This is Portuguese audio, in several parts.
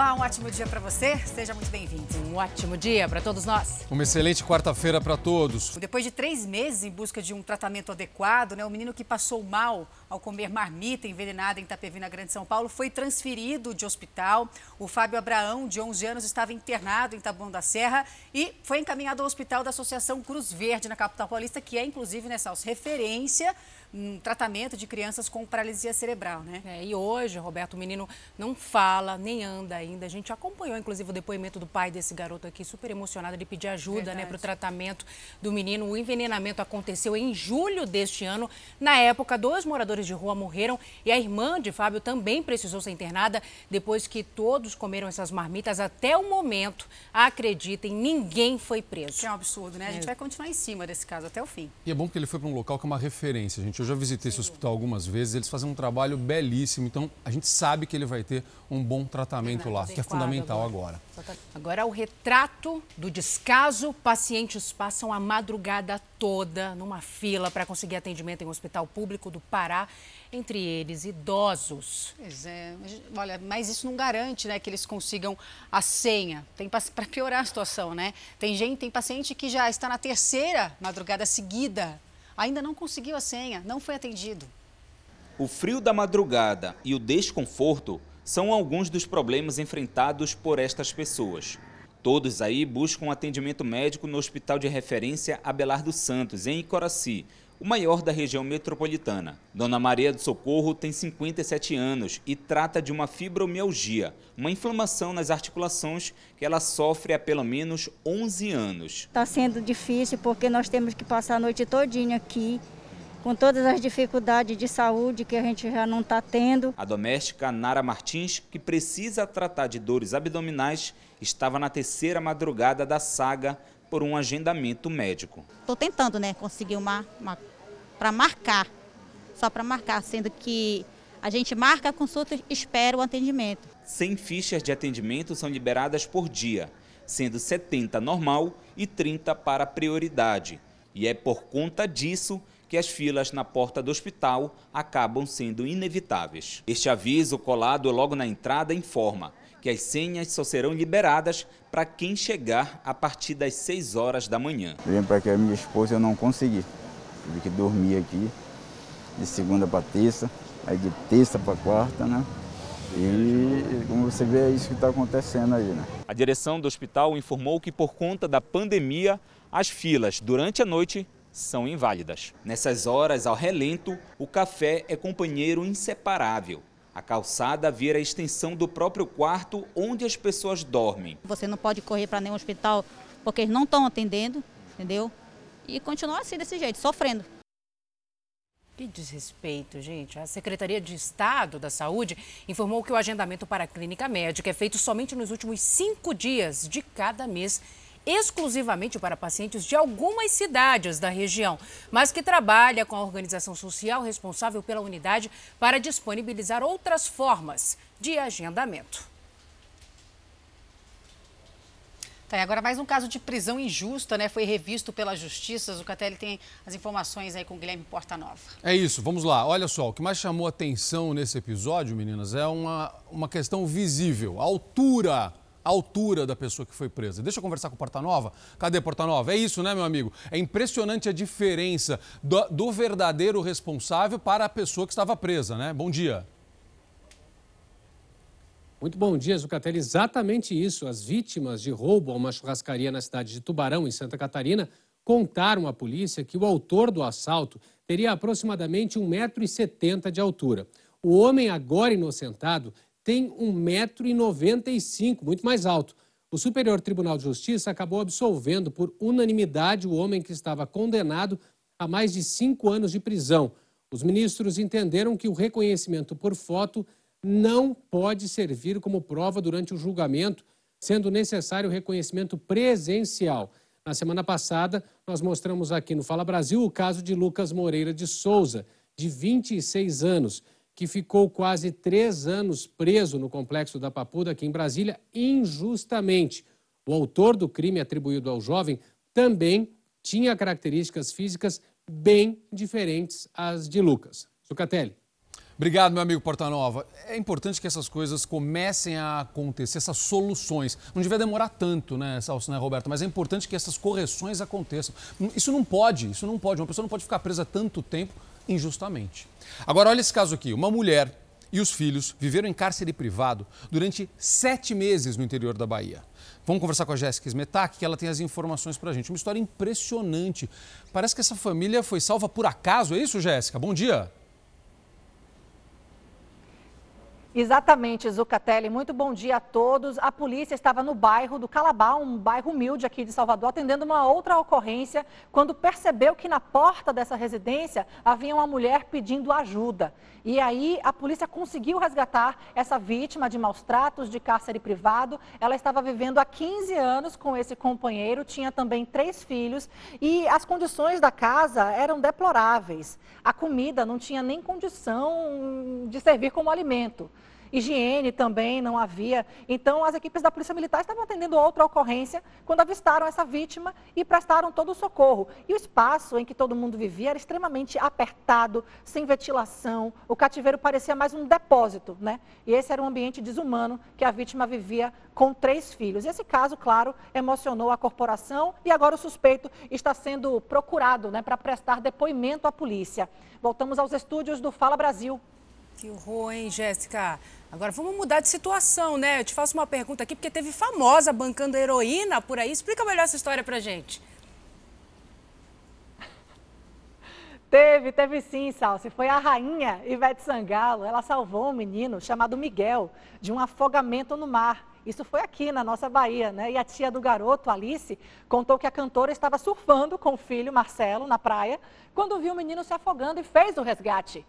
Olá, um ótimo dia para você. Seja muito bem-vindo. Um ótimo dia para todos nós. Uma excelente quarta-feira para todos. Depois de três meses em busca de um tratamento adequado, né, o menino que passou mal ao comer marmita envenenada em Itapevi, na Grande São Paulo, foi transferido de hospital. O Fábio Abraão, de 11 anos, estava internado em Taboão da Serra e foi encaminhado ao hospital da Associação Cruz Verde, na capital paulista, que é, inclusive, nessa referência um tratamento de crianças com paralisia cerebral, né? É, e hoje, Roberto, o menino não fala, nem anda ainda. A gente acompanhou, inclusive, o depoimento do pai desse garoto aqui, super emocionado, de pedir ajuda né, para o tratamento do menino. O envenenamento aconteceu em julho deste ano. Na época, dois moradores de rua morreram e a irmã de Fábio também precisou ser internada depois que todos comeram essas marmitas. Até o momento, acreditem, ninguém foi preso. Que é um absurdo, né? A gente é. vai continuar em cima desse caso até o fim. E é bom que ele foi para um local que é uma referência, gente. Eu já visitei esse hospital algumas vezes, eles fazem um trabalho belíssimo, então a gente sabe que ele vai ter um bom tratamento lá, que é fundamental agora. Agora, o retrato do descaso, pacientes passam a madrugada toda numa fila para conseguir atendimento em um hospital público do Pará, entre eles idosos. Pois é, olha, mas isso não garante né, que eles consigam a senha. Tem para piorar a situação, né? Tem gente, tem paciente que já está na terceira madrugada seguida ainda não conseguiu a senha, não foi atendido. O frio da madrugada e o desconforto são alguns dos problemas enfrentados por estas pessoas. Todos aí buscam atendimento médico no Hospital de Referência Abelardo Santos, em Icoraci, o maior da região metropolitana. Dona Maria do Socorro tem 57 anos e trata de uma fibromialgia, uma inflamação nas articulações que ela sofre há pelo menos 11 anos. Está sendo difícil porque nós temos que passar a noite todinha aqui, com todas as dificuldades de saúde que a gente já não está tendo. A doméstica Nara Martins, que precisa tratar de dores abdominais, estava na terceira madrugada da saga por um agendamento médico. Estou tentando, né, conseguir uma, uma para marcar, só para marcar, sendo que a gente marca a consulta e espera o atendimento. 100 fichas de atendimento são liberadas por dia, sendo 70 normal e 30 para prioridade. E é por conta disso que as filas na porta do hospital acabam sendo inevitáveis. Este aviso colado logo na entrada informa que as senhas só serão liberadas para quem chegar a partir das 6 horas da manhã. Vem para que a minha esposa eu não consegui. Tive que dormir aqui de segunda para terça, aí de terça para quarta, né? E como você vê, é isso que está acontecendo aí, né? A direção do hospital informou que por conta da pandemia, as filas durante a noite são inválidas. Nessas horas, ao relento, o café é companheiro inseparável. A calçada vira a extensão do próprio quarto onde as pessoas dormem. Você não pode correr para nenhum hospital porque eles não estão atendendo, entendeu? E continuar assim desse jeito, sofrendo. Que desrespeito, gente. A Secretaria de Estado da Saúde informou que o agendamento para a clínica médica é feito somente nos últimos cinco dias de cada mês, exclusivamente para pacientes de algumas cidades da região, mas que trabalha com a organização social responsável pela unidade para disponibilizar outras formas de agendamento. Tá, agora mais um caso de prisão injusta, né? Foi revisto pela Justiça. O Catelli tem as informações aí com o Guilherme Portanova. É isso, vamos lá. Olha só, o que mais chamou atenção nesse episódio, meninas, é uma, uma questão visível. A altura a altura da pessoa que foi presa. Deixa eu conversar com o Portanova. Cadê Portanova? É isso, né, meu amigo? É impressionante a diferença do, do verdadeiro responsável para a pessoa que estava presa, né? Bom dia. Muito bom dia, Zucatelli. Exatamente isso. As vítimas de roubo a uma churrascaria na cidade de Tubarão, em Santa Catarina, contaram à polícia que o autor do assalto teria aproximadamente 1,70m de altura. O homem, agora inocentado, tem 1,95m, muito mais alto. O Superior Tribunal de Justiça acabou absolvendo por unanimidade o homem que estava condenado a mais de cinco anos de prisão. Os ministros entenderam que o reconhecimento por foto não pode servir como prova durante o julgamento, sendo necessário o reconhecimento presencial. Na semana passada, nós mostramos aqui no Fala Brasil o caso de Lucas Moreira de Souza, de 26 anos, que ficou quase três anos preso no complexo da Papuda, aqui em Brasília, injustamente. O autor do crime atribuído ao jovem também tinha características físicas bem diferentes às de Lucas. Zucatelli. Obrigado, meu amigo Portanova. É importante que essas coisas comecem a acontecer, essas soluções. Não devia demorar tanto, né, Salso, né, Roberto? Mas é importante que essas correções aconteçam. Isso não pode, isso não pode. Uma pessoa não pode ficar presa tanto tempo injustamente. Agora, olha esse caso aqui. Uma mulher e os filhos viveram em cárcere privado durante sete meses no interior da Bahia. Vamos conversar com a Jéssica Smetak, que ela tem as informações para a gente. Uma história impressionante. Parece que essa família foi salva por acaso, é isso, Jéssica? Bom dia. Exatamente, Zucatelli. Muito bom dia a todos. A polícia estava no bairro do Calabá, um bairro humilde aqui de Salvador, atendendo uma outra ocorrência, quando percebeu que na porta dessa residência havia uma mulher pedindo ajuda. E aí a polícia conseguiu resgatar essa vítima de maus tratos, de cárcere privado. Ela estava vivendo há 15 anos com esse companheiro, tinha também três filhos e as condições da casa eram deploráveis. A comida não tinha nem condição de servir como alimento higiene também não havia. Então, as equipes da Polícia Militar estavam atendendo outra ocorrência quando avistaram essa vítima e prestaram todo o socorro. E o espaço em que todo mundo vivia era extremamente apertado, sem ventilação. O cativeiro parecia mais um depósito, né? E esse era um ambiente desumano que a vítima vivia com três filhos. Esse caso, claro, emocionou a corporação e agora o suspeito está sendo procurado né, para prestar depoimento à polícia. Voltamos aos estúdios do Fala Brasil. Que horror, hein, Jéssica? Agora vamos mudar de situação, né? Eu te faço uma pergunta aqui, porque teve famosa bancando heroína por aí. Explica melhor essa história pra gente. Teve, teve sim, Salsi. Foi a rainha Ivete Sangalo. Ela salvou um menino chamado Miguel de um afogamento no mar. Isso foi aqui na nossa Bahia, né? E a tia do garoto, Alice, contou que a cantora estava surfando com o filho, Marcelo, na praia, quando viu o menino se afogando e fez o resgate.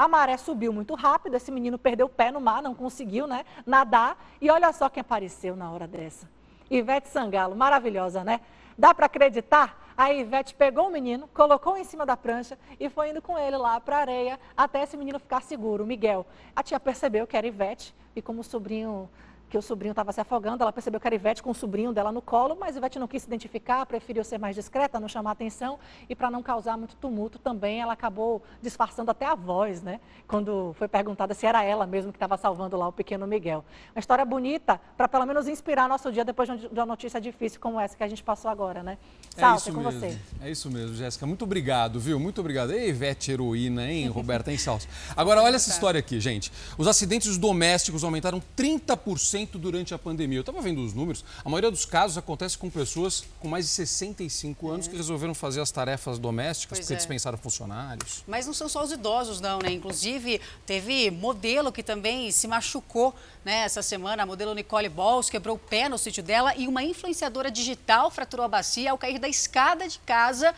A maré subiu muito rápido, esse menino perdeu o pé no mar, não conseguiu né, nadar. E olha só quem apareceu na hora dessa. Ivete Sangalo, maravilhosa, né? Dá para acreditar? A Ivete pegou o menino, colocou em cima da prancha e foi indo com ele lá para a areia até esse menino ficar seguro, Miguel. A tia percebeu que era Ivete e como o sobrinho que o sobrinho estava se afogando. Ela percebeu que era Ivete com o sobrinho dela no colo, mas Ivete não quis se identificar, preferiu ser mais discreta, não chamar atenção e para não causar muito tumulto também, ela acabou disfarçando até a voz, né? Quando foi perguntada se era ela mesmo que estava salvando lá o pequeno Miguel. Uma história bonita para pelo menos inspirar nosso dia depois de uma notícia difícil como essa que a gente passou agora, né? Salve, é, é com mesmo. você. É isso mesmo, Jéssica. Muito obrigado, viu? Muito obrigado. Ei, Ivete heroína, hein, Roberta, hein, Salso? Agora, olha essa história aqui, gente. Os acidentes domésticos aumentaram 30% durante a pandemia pandemia. Eu estava vendo os números, a maioria dos casos acontece com pessoas com mais de 65 anos é. que resolveram fazer as tarefas domésticas pois porque é. dispensaram funcionários. Mas não são só os idosos, não, né? Inclusive, teve modelo que também se machucou né, essa semana. A modelo Nicole Balls quebrou o pé no sítio dela e uma influenciadora digital fraturou a bacia ao cair da escada de casa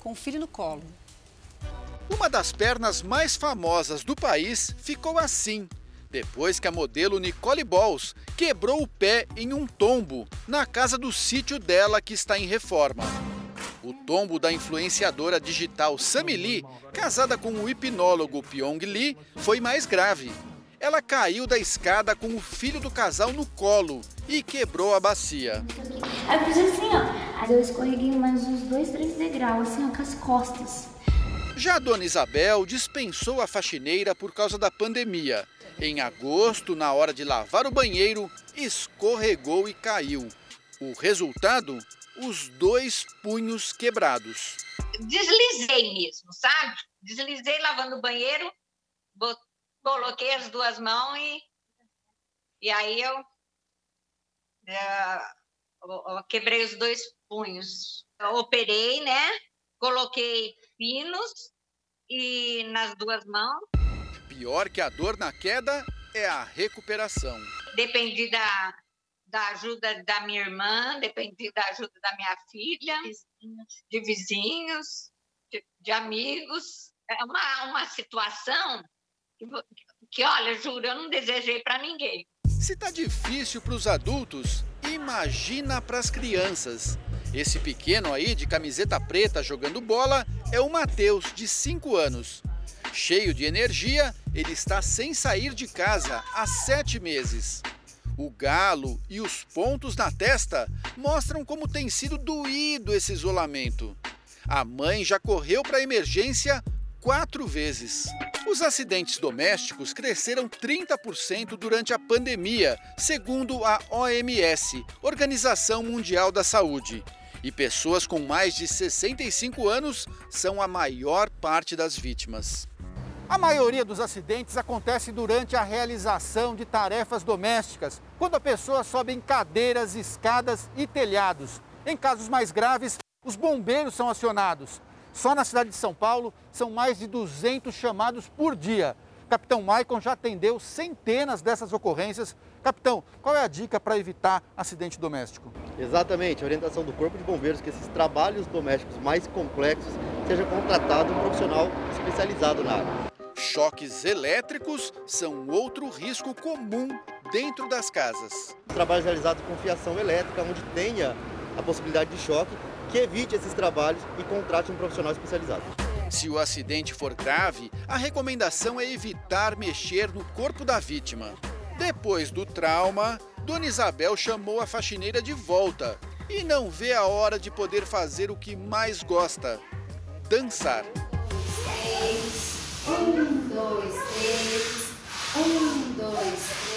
com o filho no colo. Uma das pernas mais famosas do país ficou assim depois que a modelo Nicole Balls quebrou o pé em um tombo na casa do sítio dela que está em reforma. O tombo da influenciadora digital Sammy Lee, casada com o hipnólogo Pyong Lee, foi mais grave. Ela caiu da escada com o filho do casal no colo e quebrou a bacia. Eu fiz assim, ó. Eu escorreguei mais uns dois, três degraus, assim, ó, com as costas. Já a dona Isabel dispensou a faxineira por causa da pandemia em agosto, na hora de lavar o banheiro, escorregou e caiu. O resultado? Os dois punhos quebrados. Deslizei mesmo, sabe? Deslizei lavando o banheiro, coloquei as duas mãos e, e aí eu, é, quebrei os dois punhos. Eu operei, né? Coloquei pinos e nas duas mãos Pior que a dor na queda é a recuperação. Dependi da, da ajuda da minha irmã, dependi da ajuda da minha filha, de vizinhos, de, de amigos. É uma, uma situação que, que, olha, juro, eu não desejei para ninguém. Se tá difícil para os adultos, imagina para as crianças. Esse pequeno aí de camiseta preta jogando bola é o Matheus, de 5 anos. Cheio de energia, ele está sem sair de casa há sete meses. O galo e os pontos na testa mostram como tem sido doído esse isolamento. A mãe já correu para a emergência quatro vezes. Os acidentes domésticos cresceram 30% durante a pandemia, segundo a OMS, Organização Mundial da Saúde. E pessoas com mais de 65 anos são a maior parte das vítimas. A maioria dos acidentes acontece durante a realização de tarefas domésticas, quando a pessoa sobe em cadeiras, escadas e telhados. Em casos mais graves, os bombeiros são acionados. Só na cidade de São Paulo são mais de 200 chamados por dia. Capitão Maicon já atendeu centenas dessas ocorrências. Capitão, qual é a dica para evitar acidente doméstico? Exatamente, a orientação do Corpo de Bombeiros é que esses trabalhos domésticos mais complexos seja contratado um profissional especializado na área. Choques elétricos são outro risco comum dentro das casas. Trabalhos realizados com fiação elétrica, onde tenha a possibilidade de choque, que evite esses trabalhos e contrate um profissional especializado. Se o acidente for grave, a recomendação é evitar mexer no corpo da vítima. Depois do trauma, Dona Isabel chamou a faxineira de volta e não vê a hora de poder fazer o que mais gosta: dançar. Um, dois, três, um, dois, três.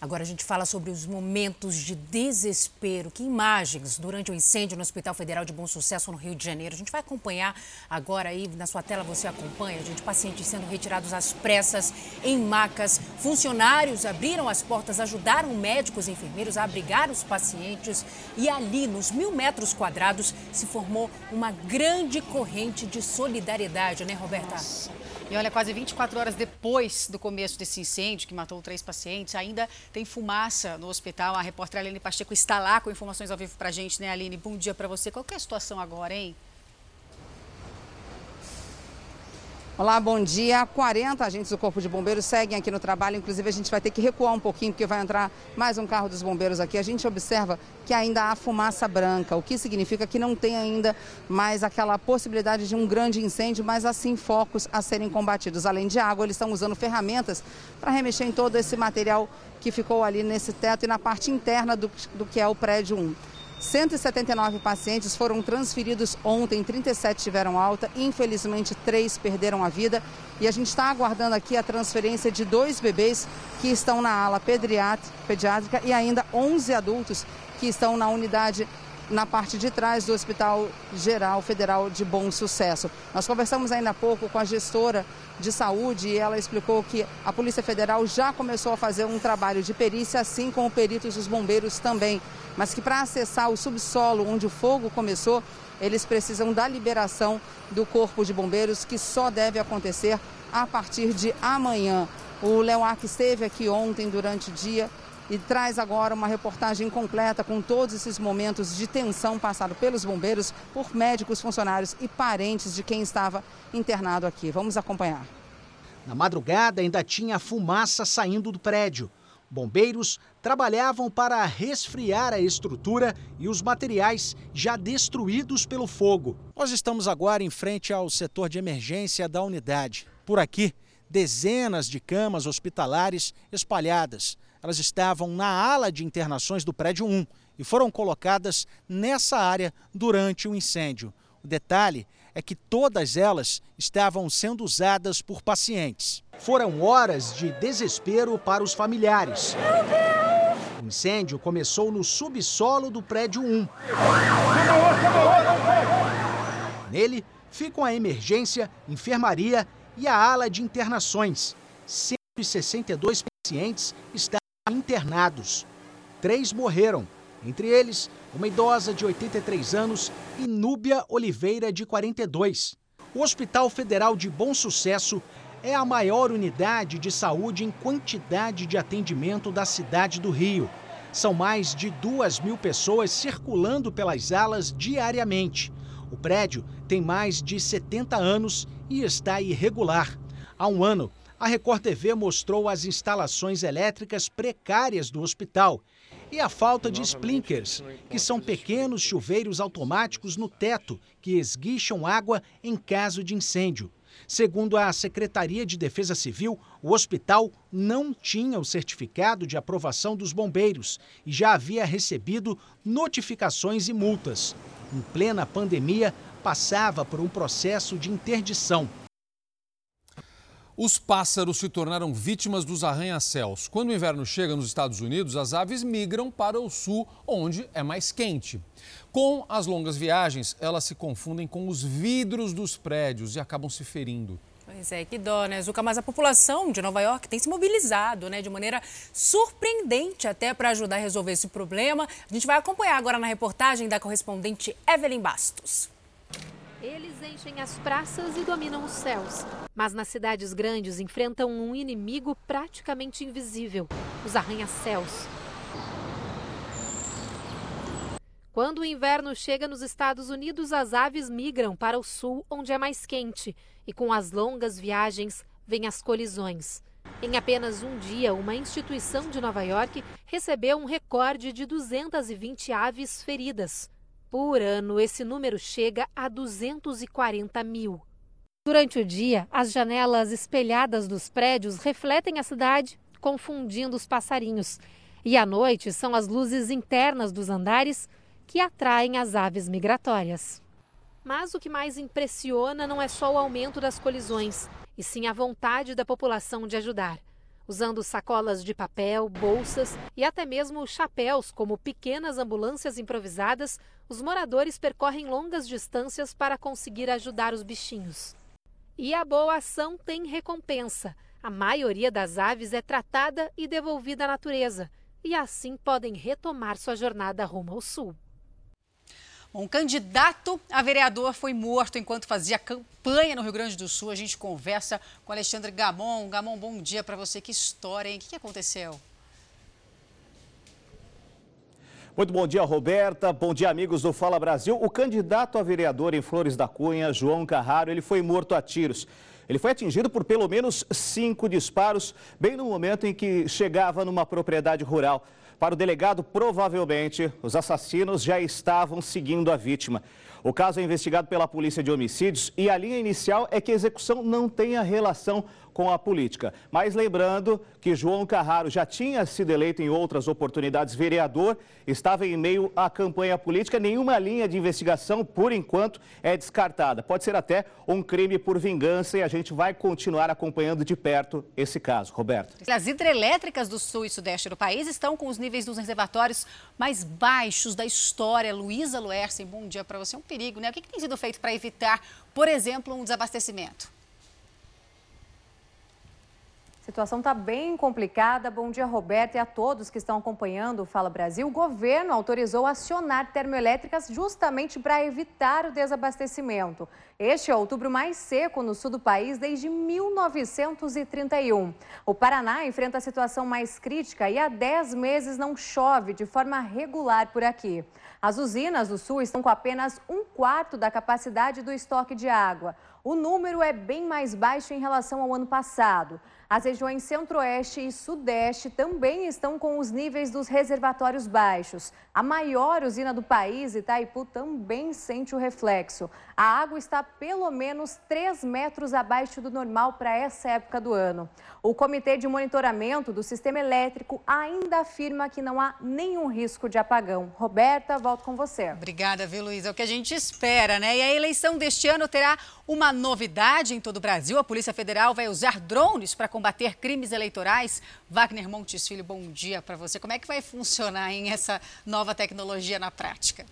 Agora a gente fala sobre os momentos de desespero. Que imagens durante o incêndio no Hospital Federal de Bom Sucesso no Rio de Janeiro. A gente vai acompanhar agora aí na sua tela, você acompanha, gente, pacientes sendo retirados às pressas em macas. Funcionários abriram as portas, ajudaram médicos e enfermeiros a abrigar os pacientes e ali, nos mil metros quadrados, se formou uma grande corrente de solidariedade, né, Roberta? Nossa. E olha, quase 24 horas depois do começo desse incêndio, que matou três pacientes, ainda tem fumaça no hospital. A repórter Aline Pacheco está lá com informações ao vivo para a gente, né, Aline? Bom dia para você. Qual é a situação agora, hein? Olá, bom dia. 40 agentes do Corpo de Bombeiros seguem aqui no trabalho. Inclusive, a gente vai ter que recuar um pouquinho, porque vai entrar mais um carro dos bombeiros aqui. A gente observa que ainda há fumaça branca, o que significa que não tem ainda mais aquela possibilidade de um grande incêndio, mas assim focos a serem combatidos. Além de água, eles estão usando ferramentas para remexer em todo esse material que ficou ali nesse teto e na parte interna do, do que é o prédio 1. 179 pacientes foram transferidos ontem, 37 tiveram alta, infelizmente três perderam a vida. E a gente está aguardando aqui a transferência de dois bebês que estão na ala pediátrica e ainda 11 adultos que estão na unidade na parte de trás do Hospital Geral Federal de Bom Sucesso. Nós conversamos ainda há pouco com a gestora de saúde e ela explicou que a Polícia Federal já começou a fazer um trabalho de perícia, assim como peritos dos bombeiros também, mas que para acessar o subsolo onde o fogo começou, eles precisam da liberação do Corpo de Bombeiros, que só deve acontecer a partir de amanhã. O Leoac esteve aqui ontem durante o dia e traz agora uma reportagem completa com todos esses momentos de tensão passado pelos bombeiros, por médicos, funcionários e parentes de quem estava internado aqui. Vamos acompanhar. Na madrugada ainda tinha fumaça saindo do prédio. Bombeiros trabalhavam para resfriar a estrutura e os materiais já destruídos pelo fogo. Nós estamos agora em frente ao setor de emergência da unidade. Por aqui, dezenas de camas hospitalares espalhadas. Elas estavam na ala de internações do prédio 1 e foram colocadas nessa área durante o incêndio. O detalhe é que todas elas estavam sendo usadas por pacientes. Foram horas de desespero para os familiares. O incêndio começou no subsolo do prédio 1. Nele ficam a emergência, enfermaria e a ala de internações. 162 pacientes estavam internados. Três morreram, entre eles uma idosa de 83 anos e Núbia Oliveira, de 42. O Hospital Federal de Bom Sucesso é a maior unidade de saúde em quantidade de atendimento da cidade do Rio. São mais de duas mil pessoas circulando pelas alas diariamente. O prédio tem mais de 70 anos e está irregular. Há um ano, a Record TV mostrou as instalações elétricas precárias do hospital e a falta de splinkers, que são pequenos chuveiros automáticos no teto que esguicham água em caso de incêndio. Segundo a Secretaria de Defesa Civil, o hospital não tinha o certificado de aprovação dos bombeiros e já havia recebido notificações e multas. Em plena pandemia, passava por um processo de interdição Os pássaros se tornaram vítimas dos arranha-céus. Quando o inverno chega nos Estados Unidos, as aves migram para o sul, onde é mais quente. Com as longas viagens, elas se confundem com os vidros dos prédios e acabam se ferindo. Pois é, que dó, né, Zuca? Mas a população de Nova York tem se mobilizado, né, de maneira surpreendente até para ajudar a resolver esse problema. A gente vai acompanhar agora na reportagem da correspondente Evelyn Bastos. Eles enchem as praças e dominam os céus. Mas nas cidades grandes enfrentam um inimigo praticamente invisível: os arranha-céus. Quando o inverno chega nos Estados Unidos, as aves migram para o sul, onde é mais quente, e com as longas viagens vêm as colisões. Em apenas um dia, uma instituição de Nova York recebeu um recorde de 220 aves feridas. Por ano, esse número chega a 240 mil. Durante o dia, as janelas espelhadas dos prédios refletem a cidade, confundindo os passarinhos. E à noite, são as luzes internas dos andares que atraem as aves migratórias. Mas o que mais impressiona não é só o aumento das colisões, e sim a vontade da população de ajudar usando sacolas de papel, bolsas e até mesmo chapéus, como pequenas ambulâncias improvisadas, os moradores percorrem longas distâncias para conseguir ajudar os bichinhos. E a boa ação tem recompensa. A maioria das aves é tratada e devolvida à natureza, e assim podem retomar sua jornada rumo ao sul. Um candidato a vereador foi morto enquanto fazia campanha no Rio Grande do Sul. A gente conversa com Alexandre Gamon. Gamon, bom dia para você. Que história, hein? O que aconteceu? Muito bom dia, Roberta. Bom dia, amigos do Fala Brasil. O candidato a vereador em Flores da Cunha, João Carraro, ele foi morto a tiros. Ele foi atingido por pelo menos cinco disparos, bem no momento em que chegava numa propriedade rural. Para o delegado, provavelmente, os assassinos já estavam seguindo a vítima. O caso é investigado pela Polícia de Homicídios e a linha inicial é que a execução não tenha relação com a política. Mas lembrando que João Carraro já tinha sido eleito em outras oportunidades vereador, estava em meio à campanha política, nenhuma linha de investigação, por enquanto, é descartada. Pode ser até um crime por vingança e a gente vai continuar acompanhando de perto esse caso. Roberto. As hidrelétricas do sul e sudeste do país estão com os níveis dos reservatórios mais baixos da história. Luísa Luersen, bom dia para você. É um perigo, né? O que, que tem sido feito para evitar, por exemplo, um desabastecimento? Situação está bem complicada. Bom dia, Roberto, e a todos que estão acompanhando o Fala Brasil. O governo autorizou acionar termoelétricas justamente para evitar o desabastecimento. Este é o outubro mais seco no sul do país desde 1931. O Paraná enfrenta a situação mais crítica e há 10 meses não chove de forma regular por aqui. As usinas do sul estão com apenas um quarto da capacidade do estoque de água. O número é bem mais baixo em relação ao ano passado. As regiões centro-oeste e sudeste também estão com os níveis dos reservatórios baixos. A maior usina do país, Itaipu, também sente o reflexo. A água está pelo menos 3 metros abaixo do normal para essa época do ano. O Comitê de Monitoramento do Sistema Elétrico ainda afirma que não há nenhum risco de apagão. Roberta, volto com você. Obrigada, viu, Luiz? É o que a gente espera, né? E a eleição deste ano terá uma novidade em todo o Brasil. A Polícia Federal vai usar drones para combater crimes eleitorais. Wagner Montes Filho, bom dia para você. Como é que vai funcionar em essa nova tecnologia na prática?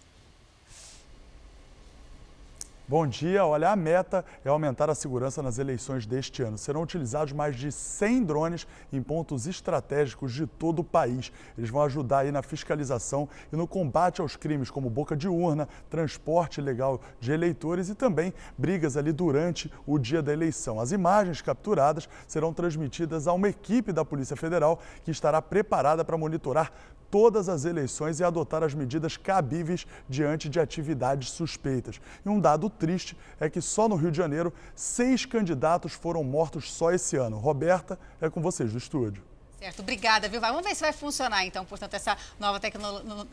Bom dia. Olha, a meta é aumentar a segurança nas eleições deste ano. Serão utilizados mais de 100 drones em pontos estratégicos de todo o país. Eles vão ajudar aí na fiscalização e no combate aos crimes como boca de urna, transporte ilegal de eleitores e também brigas ali durante o dia da eleição. As imagens capturadas serão transmitidas a uma equipe da Polícia Federal que estará preparada para monitorar todas as eleições e adotar as medidas cabíveis diante de atividades suspeitas. E um dado triste é que só no Rio de Janeiro, seis candidatos foram mortos só esse ano. Roberta, é com vocês do estúdio. Certo, obrigada, viu? Vamos ver se vai funcionar, então, portanto, essa nova tecno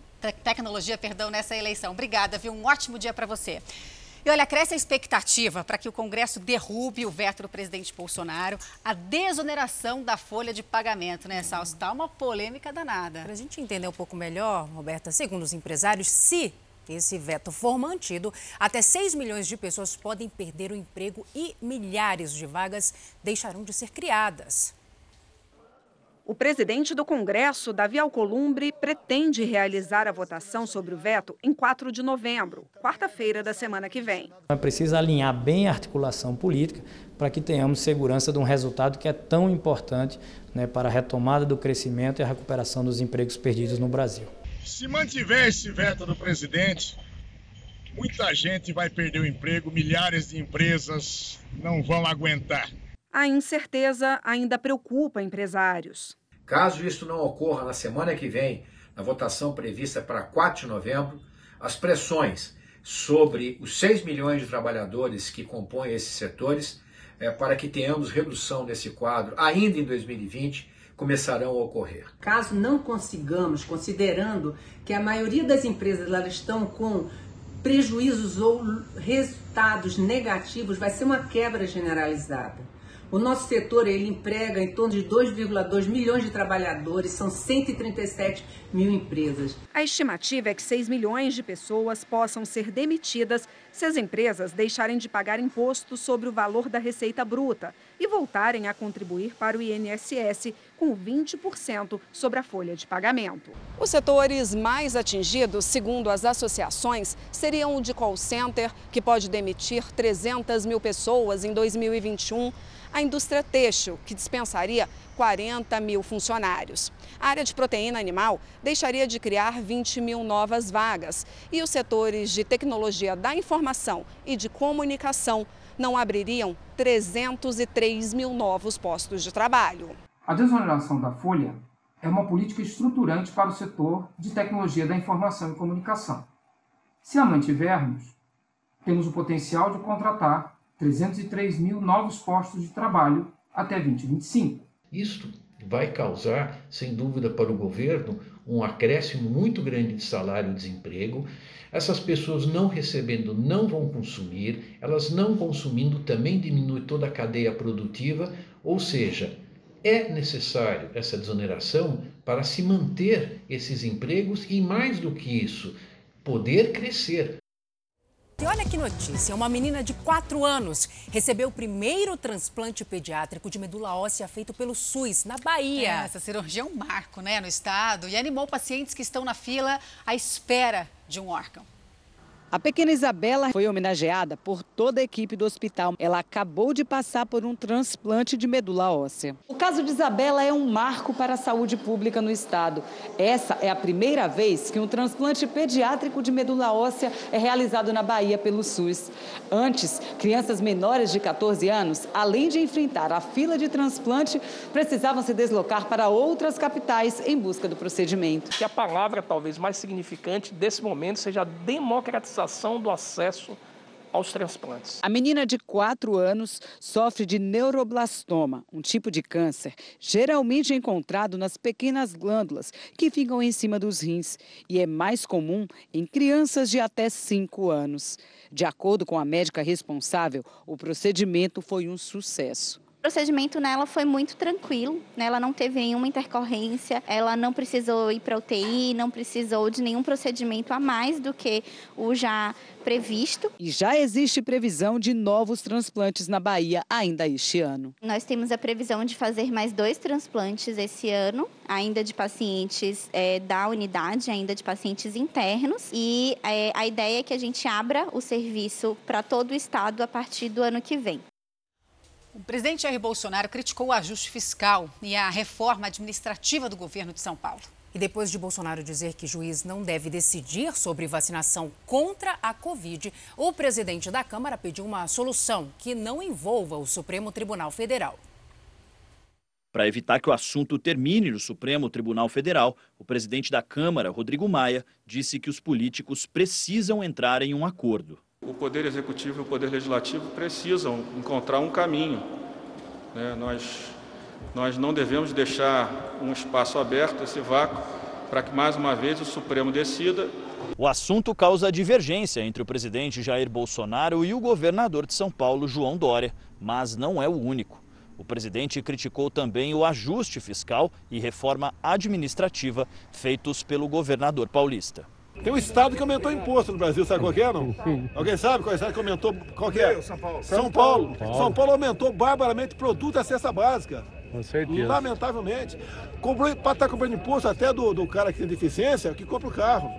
tecnologia perdão, nessa eleição. Obrigada, viu? Um ótimo dia para você. E olha, cresce a expectativa para que o Congresso derrube o veto do presidente Bolsonaro, a desoneração da folha de pagamento, né, Salso? Está uma polêmica danada. Para a gente entender um pouco melhor, Roberta, segundo os empresários, se esse veto for mantido, até 6 milhões de pessoas podem perder o emprego e milhares de vagas deixarão de ser criadas. O presidente do Congresso, Davi Alcolumbre, pretende realizar a votação sobre o veto em 4 de novembro, quarta-feira da semana que vem. Preciso alinhar bem a articulação política para que tenhamos segurança de um resultado que é tão importante né, para a retomada do crescimento e a recuperação dos empregos perdidos no Brasil. Se mantiver esse veto do presidente, muita gente vai perder o emprego, milhares de empresas não vão aguentar. A incerteza ainda preocupa empresários. Caso isso não ocorra na semana que vem, na votação prevista para 4 de novembro, as pressões sobre os 6 milhões de trabalhadores que compõem esses setores, é, para que tenhamos redução desse quadro ainda em 2020, começarão a ocorrer. Caso não consigamos, considerando que a maioria das empresas elas estão com prejuízos ou resultados negativos, vai ser uma quebra generalizada. O nosso setor ele emprega em torno de 2,2 milhões de trabalhadores, são 137 mil empresas. A estimativa é que 6 milhões de pessoas possam ser demitidas se as empresas deixarem de pagar imposto sobre o valor da receita bruta e voltarem a contribuir para o INSS com 20% sobre a folha de pagamento. Os setores mais atingidos, segundo as associações, seriam o de call center, que pode demitir 300 mil pessoas em 2021 a indústria têxtil, que dispensaria 40 mil funcionários. A área de proteína animal deixaria de criar 20 mil novas vagas e os setores de tecnologia da informação e de comunicação não abririam 303 mil novos postos de trabalho. A desoneração da folha é uma política estruturante para o setor de tecnologia da informação e comunicação. Se a mantivermos, temos o potencial de contratar 303 mil novos postos de trabalho até 2025. Isto vai causar, sem dúvida, para o governo um acréscimo muito grande de salário e desemprego. Essas pessoas não recebendo não vão consumir, elas não consumindo também diminui toda a cadeia produtiva, ou seja, é necessário essa desoneração para se manter esses empregos e, mais do que isso, poder crescer. E olha que notícia: uma menina de 4 anos recebeu o primeiro transplante pediátrico de medula óssea feito pelo SUS, na Bahia. É, essa cirurgia é um marco né, no estado e animou pacientes que estão na fila à espera de um órgão. A pequena Isabela foi homenageada por toda a equipe do hospital. Ela acabou de passar por um transplante de medula óssea. O caso de Isabela é um marco para a saúde pública no estado. Essa é a primeira vez que um transplante pediátrico de medula óssea é realizado na Bahia pelo SUS. Antes, crianças menores de 14 anos, além de enfrentar a fila de transplante, precisavam se deslocar para outras capitais em busca do procedimento. Que a palavra talvez mais significante desse momento seja a do acesso aos transplantes. A menina de 4 anos sofre de neuroblastoma, um tipo de câncer geralmente encontrado nas pequenas glândulas que ficam em cima dos rins e é mais comum em crianças de até 5 anos. De acordo com a médica responsável, o procedimento foi um sucesso. O procedimento nela foi muito tranquilo, né? ela não teve nenhuma intercorrência, ela não precisou ir para UTI, não precisou de nenhum procedimento a mais do que o já previsto. E já existe previsão de novos transplantes na Bahia ainda este ano. Nós temos a previsão de fazer mais dois transplantes esse ano, ainda de pacientes é, da unidade, ainda de pacientes internos. E é, a ideia é que a gente abra o serviço para todo o estado a partir do ano que vem. O presidente Jair Bolsonaro criticou o ajuste fiscal e a reforma administrativa do governo de São Paulo. E depois de Bolsonaro dizer que juiz não deve decidir sobre vacinação contra a Covid, o presidente da Câmara pediu uma solução que não envolva o Supremo Tribunal Federal. Para evitar que o assunto termine no Supremo Tribunal Federal, o presidente da Câmara, Rodrigo Maia, disse que os políticos precisam entrar em um acordo. O Poder Executivo e o Poder Legislativo precisam encontrar um caminho. Né? Nós, nós não devemos deixar um espaço aberto, esse vácuo, para que mais uma vez o Supremo decida. O assunto causa divergência entre o presidente Jair Bolsonaro e o governador de São Paulo, João Dória, mas não é o único. O presidente criticou também o ajuste fiscal e reforma administrativa feitos pelo governador paulista. Tem um estado que aumentou imposto no Brasil, sabe qual é, não? Alguém sabe qual é o estado que aumentou? Qual que é? São Paulo. São Paulo. São Paulo aumentou barbaramente produto da cesta básica. Com certeza. Lamentavelmente. Comprou, para estar comprando imposto até do, do cara que tem deficiência, que compra o carro.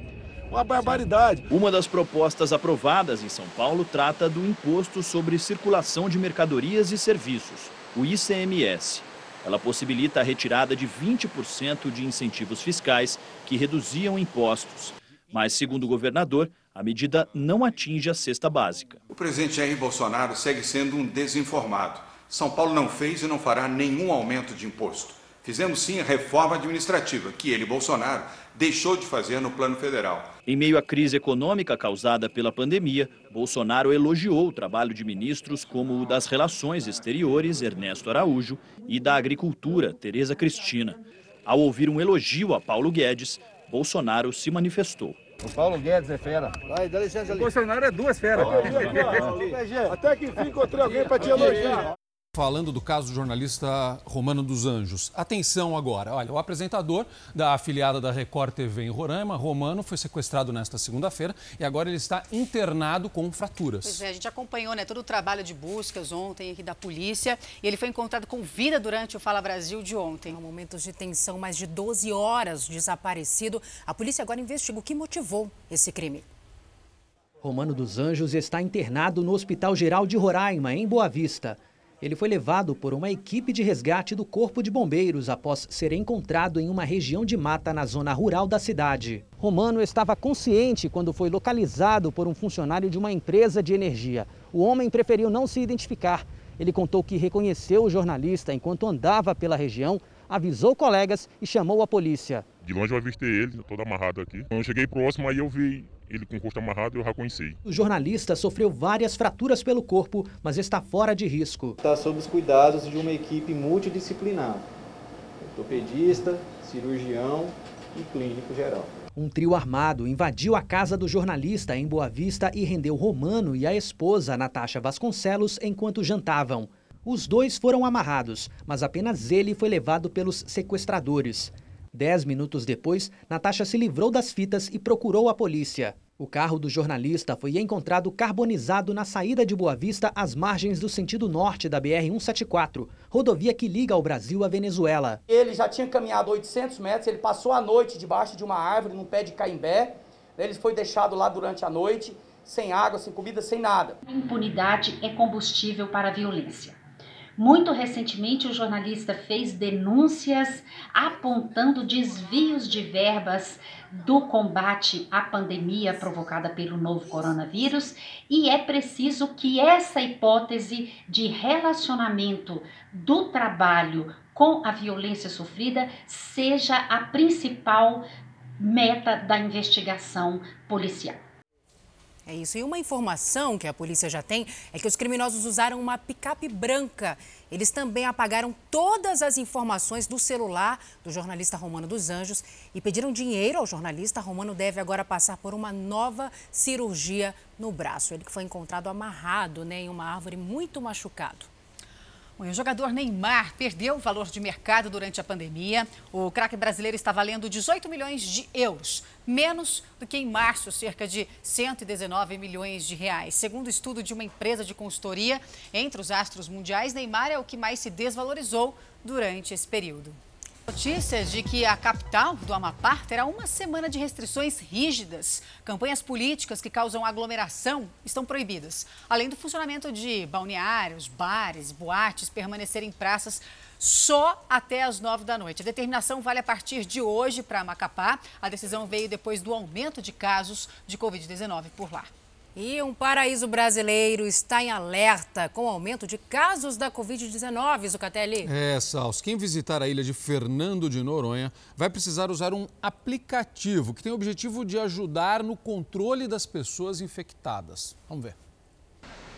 Uma barbaridade. Uma das propostas aprovadas em São Paulo trata do Imposto sobre Circulação de Mercadorias e Serviços, o ICMS. Ela possibilita a retirada de 20% de incentivos fiscais que reduziam impostos. Mas, segundo o governador, a medida não atinge a cesta básica. O presidente Jair Bolsonaro segue sendo um desinformado. São Paulo não fez e não fará nenhum aumento de imposto. Fizemos sim a reforma administrativa, que ele, Bolsonaro, deixou de fazer no plano federal. Em meio à crise econômica causada pela pandemia, Bolsonaro elogiou o trabalho de ministros como o das Relações Exteriores, Ernesto Araújo, e da Agricultura, Tereza Cristina. Ao ouvir um elogio a Paulo Guedes, Bolsonaro se manifestou. O Paulo Guedes é fera. Vai, dá licença ali. O Bolsonaro é duas feras. Até que enfim encontrei alguém para te elogiar. Falando do caso do jornalista Romano dos Anjos. Atenção agora. Olha, o apresentador da afiliada da Record TV em Roraima, Romano, foi sequestrado nesta segunda-feira e agora ele está internado com fraturas. Pois é, a gente acompanhou né, todo o trabalho de buscas ontem aqui da polícia e ele foi encontrado com vida durante o Fala Brasil de ontem. Momentos de tensão, mais de 12 horas desaparecido. A polícia agora investiga o que motivou esse crime. Romano dos Anjos está internado no Hospital Geral de Roraima, em Boa Vista. Ele foi levado por uma equipe de resgate do Corpo de Bombeiros após ser encontrado em uma região de mata na zona rural da cidade. Romano estava consciente quando foi localizado por um funcionário de uma empresa de energia. O homem preferiu não se identificar. Ele contou que reconheceu o jornalista enquanto andava pela região, avisou colegas e chamou a polícia. De longe eu avistei ele, todo amarrado aqui. Quando eu cheguei próximo, aí eu vi ele com o rosto amarrado e eu reconheci. O jornalista sofreu várias fraturas pelo corpo, mas está fora de risco. Está sob os cuidados de uma equipe multidisciplinar: ortopedista, cirurgião e clínico geral. Um trio armado invadiu a casa do jornalista em Boa Vista e rendeu Romano e a esposa, Natasha Vasconcelos, enquanto jantavam. Os dois foram amarrados, mas apenas ele foi levado pelos sequestradores. Dez minutos depois, Natasha se livrou das fitas e procurou a polícia. O carro do jornalista foi encontrado carbonizado na saída de Boa Vista, às margens do sentido norte da BR-174, rodovia que liga o Brasil à Venezuela. Ele já tinha caminhado 800 metros, ele passou a noite debaixo de uma árvore, num pé de caimbé. Ele foi deixado lá durante a noite, sem água, sem comida, sem nada. Impunidade é combustível para a violência. Muito recentemente, o jornalista fez denúncias apontando desvios de verbas do combate à pandemia provocada pelo novo coronavírus e é preciso que essa hipótese de relacionamento do trabalho com a violência sofrida seja a principal meta da investigação policial. É isso. E uma informação que a polícia já tem é que os criminosos usaram uma picape branca. Eles também apagaram todas as informações do celular do jornalista Romano dos Anjos e pediram dinheiro ao jornalista. Romano deve agora passar por uma nova cirurgia no braço. Ele que foi encontrado amarrado né, em uma árvore muito machucado. O jogador Neymar perdeu o valor de mercado durante a pandemia. O craque brasileiro está valendo 18 milhões de euros, menos do que em março, cerca de 119 milhões de reais. Segundo estudo de uma empresa de consultoria, entre os astros mundiais, Neymar é o que mais se desvalorizou durante esse período. Notícias de que a capital do Amapá terá uma semana de restrições rígidas. Campanhas políticas que causam aglomeração estão proibidas. Além do funcionamento de balneários, bares, boates permanecerem em praças só até as nove da noite. A determinação vale a partir de hoje para Macapá. A decisão veio depois do aumento de casos de Covid-19 por lá. E um paraíso brasileiro está em alerta com o aumento de casos da Covid-19, Zucatelli. É, Sals. Quem visitar a ilha de Fernando de Noronha vai precisar usar um aplicativo que tem o objetivo de ajudar no controle das pessoas infectadas. Vamos ver.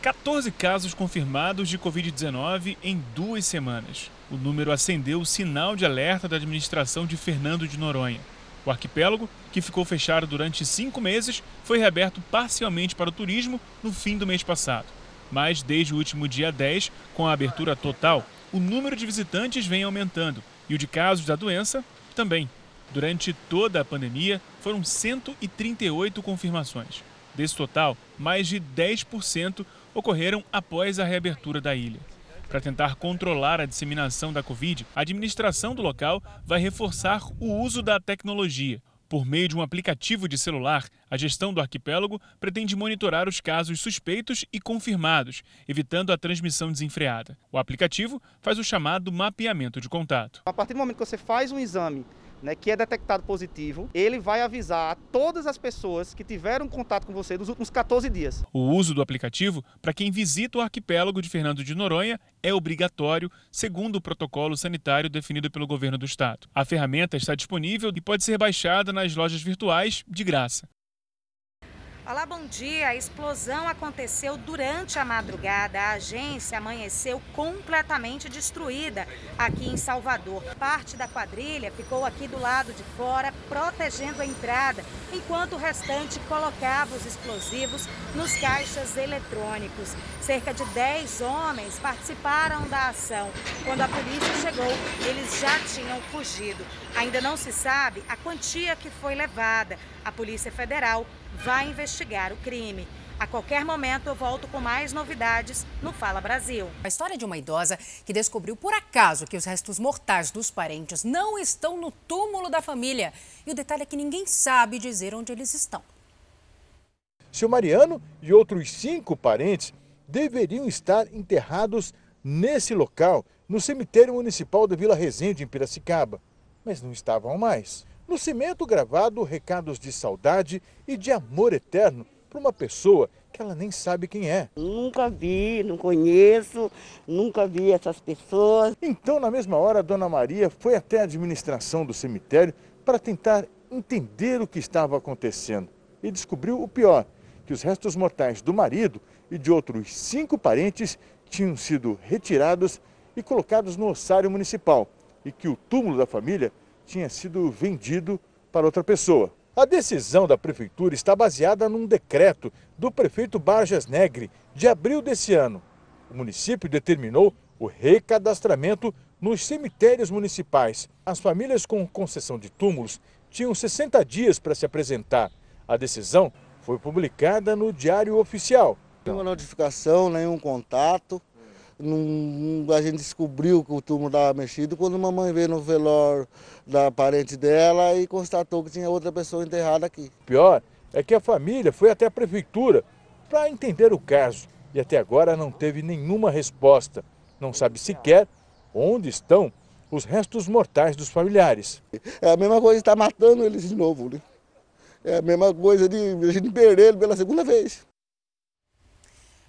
14 casos confirmados de Covid-19 em duas semanas. O número acendeu o sinal de alerta da administração de Fernando de Noronha. O arquipélago, que ficou fechado durante cinco meses, foi reaberto parcialmente para o turismo no fim do mês passado. Mas desde o último dia 10, com a abertura total, o número de visitantes vem aumentando e o de casos da doença também. Durante toda a pandemia, foram 138 confirmações. Desse total, mais de 10% ocorreram após a reabertura da ilha. Para tentar controlar a disseminação da Covid, a administração do local vai reforçar o uso da tecnologia. Por meio de um aplicativo de celular, a gestão do arquipélago pretende monitorar os casos suspeitos e confirmados, evitando a transmissão desenfreada. O aplicativo faz o chamado mapeamento de contato. A partir do momento que você faz um exame né, que é detectado positivo, ele vai avisar a todas as pessoas que tiveram contato com você nos últimos 14 dias. O uso do aplicativo para quem visita o arquipélago de Fernando de Noronha é obrigatório, segundo o protocolo sanitário definido pelo governo do estado. A ferramenta está disponível e pode ser baixada nas lojas virtuais de graça. Olá, bom dia. A explosão aconteceu durante a madrugada. A agência amanheceu completamente destruída aqui em Salvador. Parte da quadrilha ficou aqui do lado de fora, protegendo a entrada, enquanto o restante colocava os explosivos nos caixas eletrônicos. Cerca de 10 homens participaram da ação. Quando a polícia chegou, eles já tinham fugido. Ainda não se sabe a quantia que foi levada. A Polícia Federal vai investigar o crime. A qualquer momento eu volto com mais novidades no Fala Brasil. A história de uma idosa que descobriu por acaso que os restos mortais dos parentes não estão no túmulo da família. E o detalhe é que ninguém sabe dizer onde eles estão. Seu Mariano e outros cinco parentes deveriam estar enterrados nesse local, no cemitério municipal da Vila Resende, em Piracicaba, mas não estavam mais. No cimento gravado recados de saudade e de amor eterno para uma pessoa que ela nem sabe quem é. Nunca vi, não conheço, nunca vi essas pessoas. Então, na mesma hora, a dona Maria foi até a administração do cemitério para tentar entender o que estava acontecendo e descobriu o pior: que os restos mortais do marido e de outros cinco parentes tinham sido retirados e colocados no ossário municipal e que o túmulo da família tinha sido vendido para outra pessoa. A decisão da prefeitura está baseada num decreto do prefeito Barjas Negre de abril desse ano. O município determinou o recadastramento nos cemitérios municipais. As famílias com concessão de túmulos tinham 60 dias para se apresentar. A decisão foi publicada no Diário Oficial. Nenhuma notificação, nenhum contato. Num, a gente descobriu que o túmulo estava mexido quando a mamãe veio no velório da parente dela e constatou que tinha outra pessoa enterrada aqui. Pior é que a família foi até a prefeitura para entender o caso e até agora não teve nenhuma resposta. Não sabe sequer onde estão os restos mortais dos familiares. É a mesma coisa de estar matando eles de novo, né? É a mesma coisa de a gente perder ele pela segunda vez.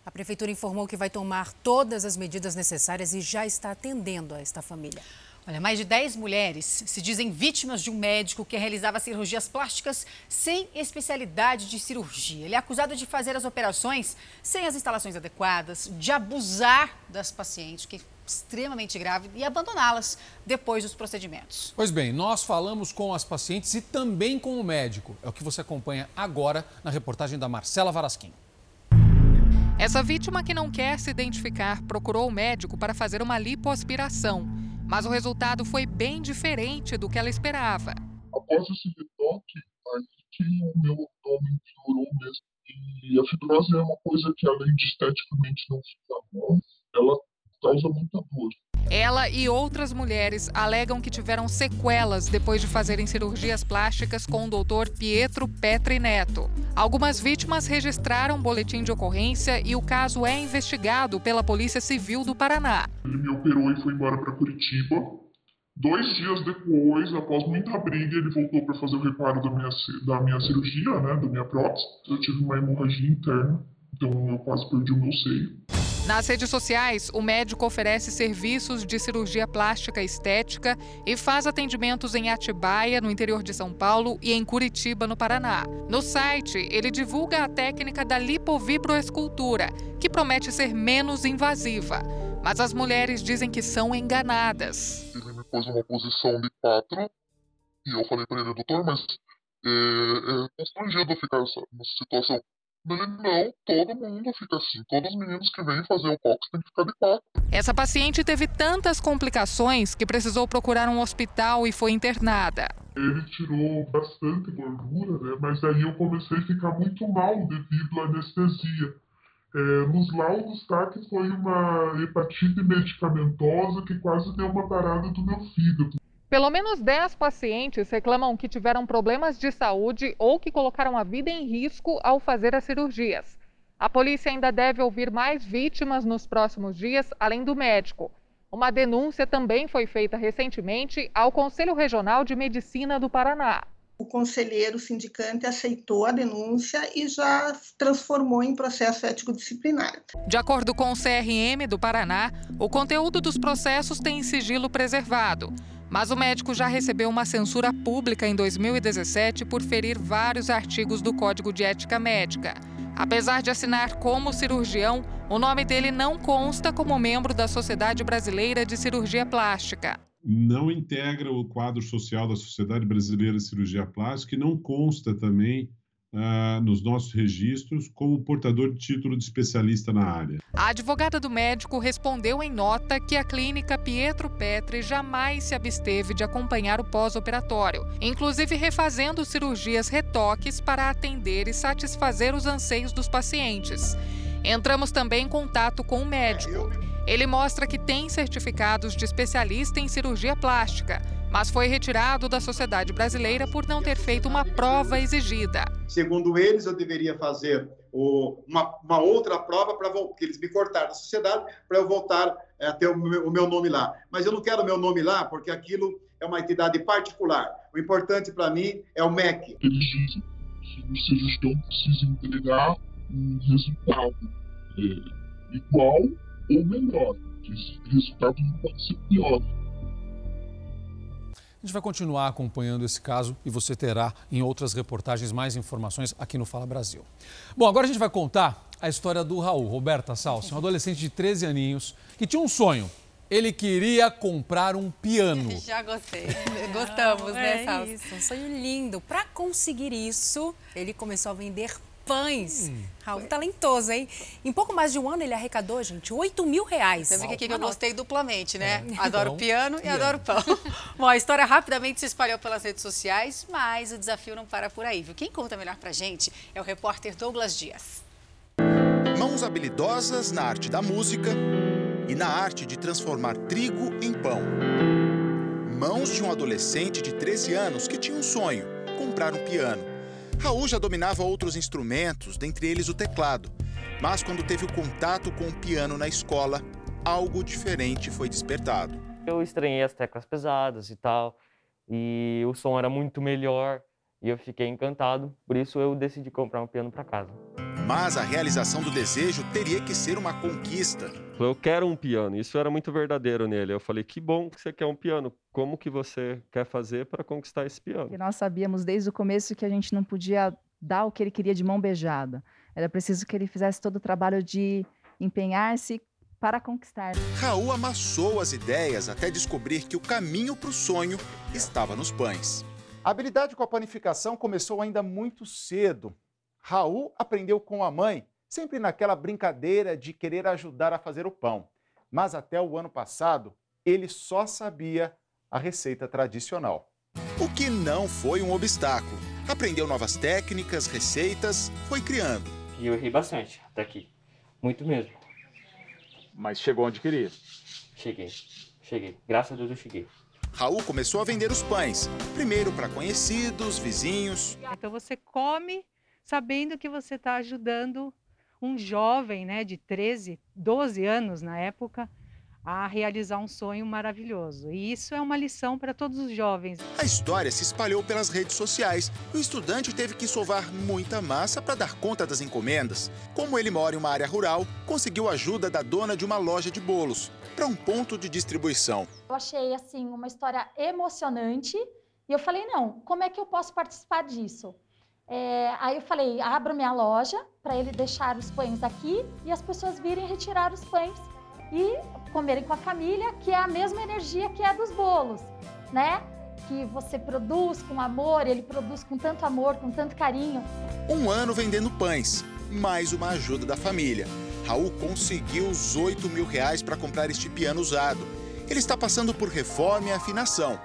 A prefeitura informou que vai tomar todas as medidas necessárias e já está atendendo a esta família. Olha, mais de 10 mulheres se dizem vítimas de um médico que realizava cirurgias plásticas sem especialidade de cirurgia. Ele é acusado de fazer as operações sem as instalações adequadas, de abusar das pacientes, que é extremamente grave, e abandoná-las depois dos procedimentos. Pois bem, nós falamos com as pacientes e também com o médico. É o que você acompanha agora na reportagem da Marcela Varasquim. Essa vítima que não quer se identificar procurou o médico para fazer uma lipoaspiração, mas o resultado foi bem diferente do que ela esperava. Após esse retoque, aí o meu abdômen piorou mesmo. E a fibrose é uma coisa que, além de esteticamente não ficar bom, ela causa muita dor. Ela e outras mulheres alegam que tiveram sequelas depois de fazerem cirurgias plásticas com o doutor Pietro Petri Neto. Algumas vítimas registraram boletim de ocorrência e o caso é investigado pela Polícia Civil do Paraná. Ele me operou e foi embora para Curitiba. Dois dias depois, após muita briga, ele voltou para fazer o reparo da minha, da minha cirurgia, né, da minha prótese. Eu tive uma hemorragia interna, então eu quase perdi o meu seio. Nas redes sociais, o médico oferece serviços de cirurgia plástica estética e faz atendimentos em Atibaia, no interior de São Paulo, e em Curitiba, no Paraná. No site, ele divulga a técnica da lipovibroescultura, que promete ser menos invasiva. Mas as mulheres dizem que são enganadas. Ele me pôs uma posição de quatro e eu falei para ele, doutor, mas é, é constrangido ficar nessa situação Ele, não, todo mundo fica assim. Todos os meninos que vêm fazer o cox têm que ficar de quatro. Essa paciente teve tantas complicações que precisou procurar um hospital e foi internada. Ele tirou bastante gordura, né? Mas aí eu comecei a ficar muito mal devido à anestesia. É, nos laudos tá que foi uma hepatite medicamentosa que quase deu uma parada do meu fígado. Pelo menos 10 pacientes reclamam que tiveram problemas de saúde ou que colocaram a vida em risco ao fazer as cirurgias. A polícia ainda deve ouvir mais vítimas nos próximos dias, além do médico. Uma denúncia também foi feita recentemente ao Conselho Regional de Medicina do Paraná. O conselheiro sindicante aceitou a denúncia e já transformou em processo ético-disciplinar. De acordo com o CRM do Paraná, o conteúdo dos processos tem sigilo preservado. Mas o médico já recebeu uma censura pública em 2017 por ferir vários artigos do Código de Ética Médica. Apesar de assinar como cirurgião, o nome dele não consta como membro da Sociedade Brasileira de Cirurgia Plástica. Não integra o quadro social da Sociedade Brasileira de Cirurgia Plástica e não consta também Uh, nos nossos registros como portador de título de especialista na área. A advogada do médico respondeu em nota que a clínica Pietro Petri jamais se absteve de acompanhar o pós-operatório, inclusive refazendo cirurgias retoques para atender e satisfazer os anseios dos pacientes. Entramos também em contato com o médico. Ele mostra que tem certificados de especialista em cirurgia plástica mas foi retirado da sociedade brasileira por não ter feito uma prova exigida. Segundo eles, eu deveria fazer o, uma, uma, outra prova para que eles me cortaram da sociedade para eu voltar a ter o meu, o meu, nome lá. Mas eu não quero o meu nome lá porque aquilo é uma entidade particular. O importante para mim é o MEC. Eles dizem que precisa entregar um resultado é, igual ou melhor. Esse resultado não pode ser pior. A gente vai continuar acompanhando esse caso e você terá em outras reportagens mais informações aqui no Fala Brasil. Bom, agora a gente vai contar a história do Raul, Roberta Salsi, um adolescente de 13 aninhos que tinha um sonho. Ele queria comprar um piano. Já gostei. Gostamos, né, Salsi? É isso, um sonho lindo. Para conseguir isso, ele começou a vender pães. Hum. Raul talentoso, hein? Em pouco mais de um ano ele arrecadou, gente, 8 mil reais. Você vê que aqui que eu gostei duplamente, né? É. Adoro pão, piano e adoro pão. Bom, a história rapidamente se espalhou pelas redes sociais, mas o desafio não para por aí, viu? Quem conta melhor pra gente é o repórter Douglas Dias. Mãos habilidosas na arte da música e na arte de transformar trigo em pão. Mãos de um adolescente de 13 anos que tinha um sonho: comprar um piano. Raul já dominava outros instrumentos, dentre eles o teclado. Mas quando teve o contato com o piano na escola, algo diferente foi despertado. Eu estranhei as teclas pesadas e tal, e o som era muito melhor, e eu fiquei encantado, por isso eu decidi comprar um piano para casa. Mas a realização do desejo teria que ser uma conquista. Eu quero um piano, isso era muito verdadeiro nele. Eu falei, que bom que você quer um piano. Como que você quer fazer para conquistar esse piano? E nós sabíamos desde o começo que a gente não podia dar o que ele queria de mão beijada. Era preciso que ele fizesse todo o trabalho de empenhar-se para conquistar. Raul amassou as ideias até descobrir que o caminho para o sonho estava nos pães. A habilidade com a panificação começou ainda muito cedo. Raul aprendeu com a mãe, sempre naquela brincadeira de querer ajudar a fazer o pão. Mas até o ano passado, ele só sabia a receita tradicional. O que não foi um obstáculo. Aprendeu novas técnicas, receitas, foi criando. E eu errei bastante até aqui. Muito mesmo. Mas chegou onde queria? Cheguei. Cheguei. Graças a Deus eu cheguei. Raul começou a vender os pães, primeiro para conhecidos, vizinhos. Então você come sabendo que você está ajudando um jovem né, de 13, 12 anos na época a realizar um sonho maravilhoso. E isso é uma lição para todos os jovens. A história se espalhou pelas redes sociais. O estudante teve que sovar muita massa para dar conta das encomendas. Como ele mora em uma área rural, conseguiu ajuda da dona de uma loja de bolos para um ponto de distribuição. Eu achei assim uma história emocionante e eu falei não, como é que eu posso participar disso? É, aí eu falei, abro minha loja para ele deixar os pães aqui e as pessoas virem retirar os pães e comerem com a família, que é a mesma energia que é dos bolos, né? Que você produz com amor, ele produz com tanto amor, com tanto carinho. Um ano vendendo pães. mais uma ajuda da família. Raul conseguiu os 8 mil reais para comprar este piano usado. Ele está passando por reforma e afinação.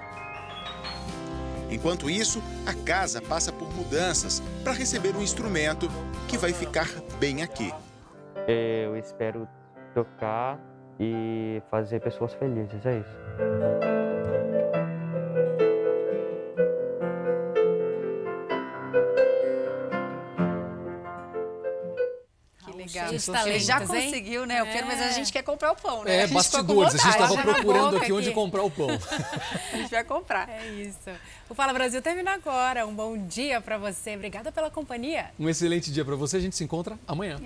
Enquanto isso, a casa passa por mudanças para receber um instrumento que vai ficar bem aqui. Eu espero tocar e fazer pessoas felizes, é isso. Legal. Ele já talentos, hein? conseguiu, né, o piano, mas a É. gente quer comprar o pão, né? É, a bastidores. A gente estava procurando boca aqui onde comprar o pão. A gente vai comprar. É isso. O Fala Brasil termina agora. Um bom dia para você. Obrigada pela companhia. Um excelente dia para você. A gente se encontra amanhã.